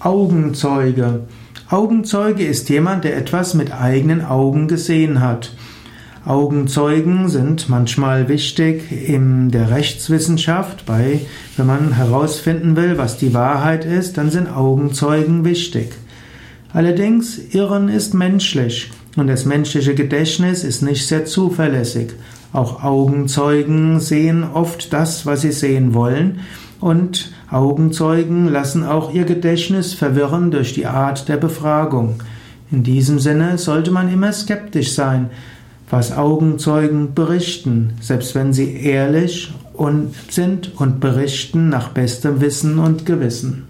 Augenzeuge. Augenzeuge ist jemand, der etwas mit eigenen Augen gesehen hat. Augenzeugen sind manchmal wichtig in der Rechtswissenschaft, bei, wenn man herausfinden will, was die Wahrheit ist, dann sind Augenzeugen wichtig. Allerdings, Irren ist menschlich und das menschliche Gedächtnis ist nicht sehr zuverlässig. Auch Augenzeugen sehen oft das, was sie sehen wollen und Augenzeugen lassen auch ihr Gedächtnis verwirren durch die Art der Befragung. In diesem Sinne sollte man immer skeptisch sein, was Augenzeugen berichten, selbst wenn sie ehrlich sind und berichten nach bestem Wissen und Gewissen.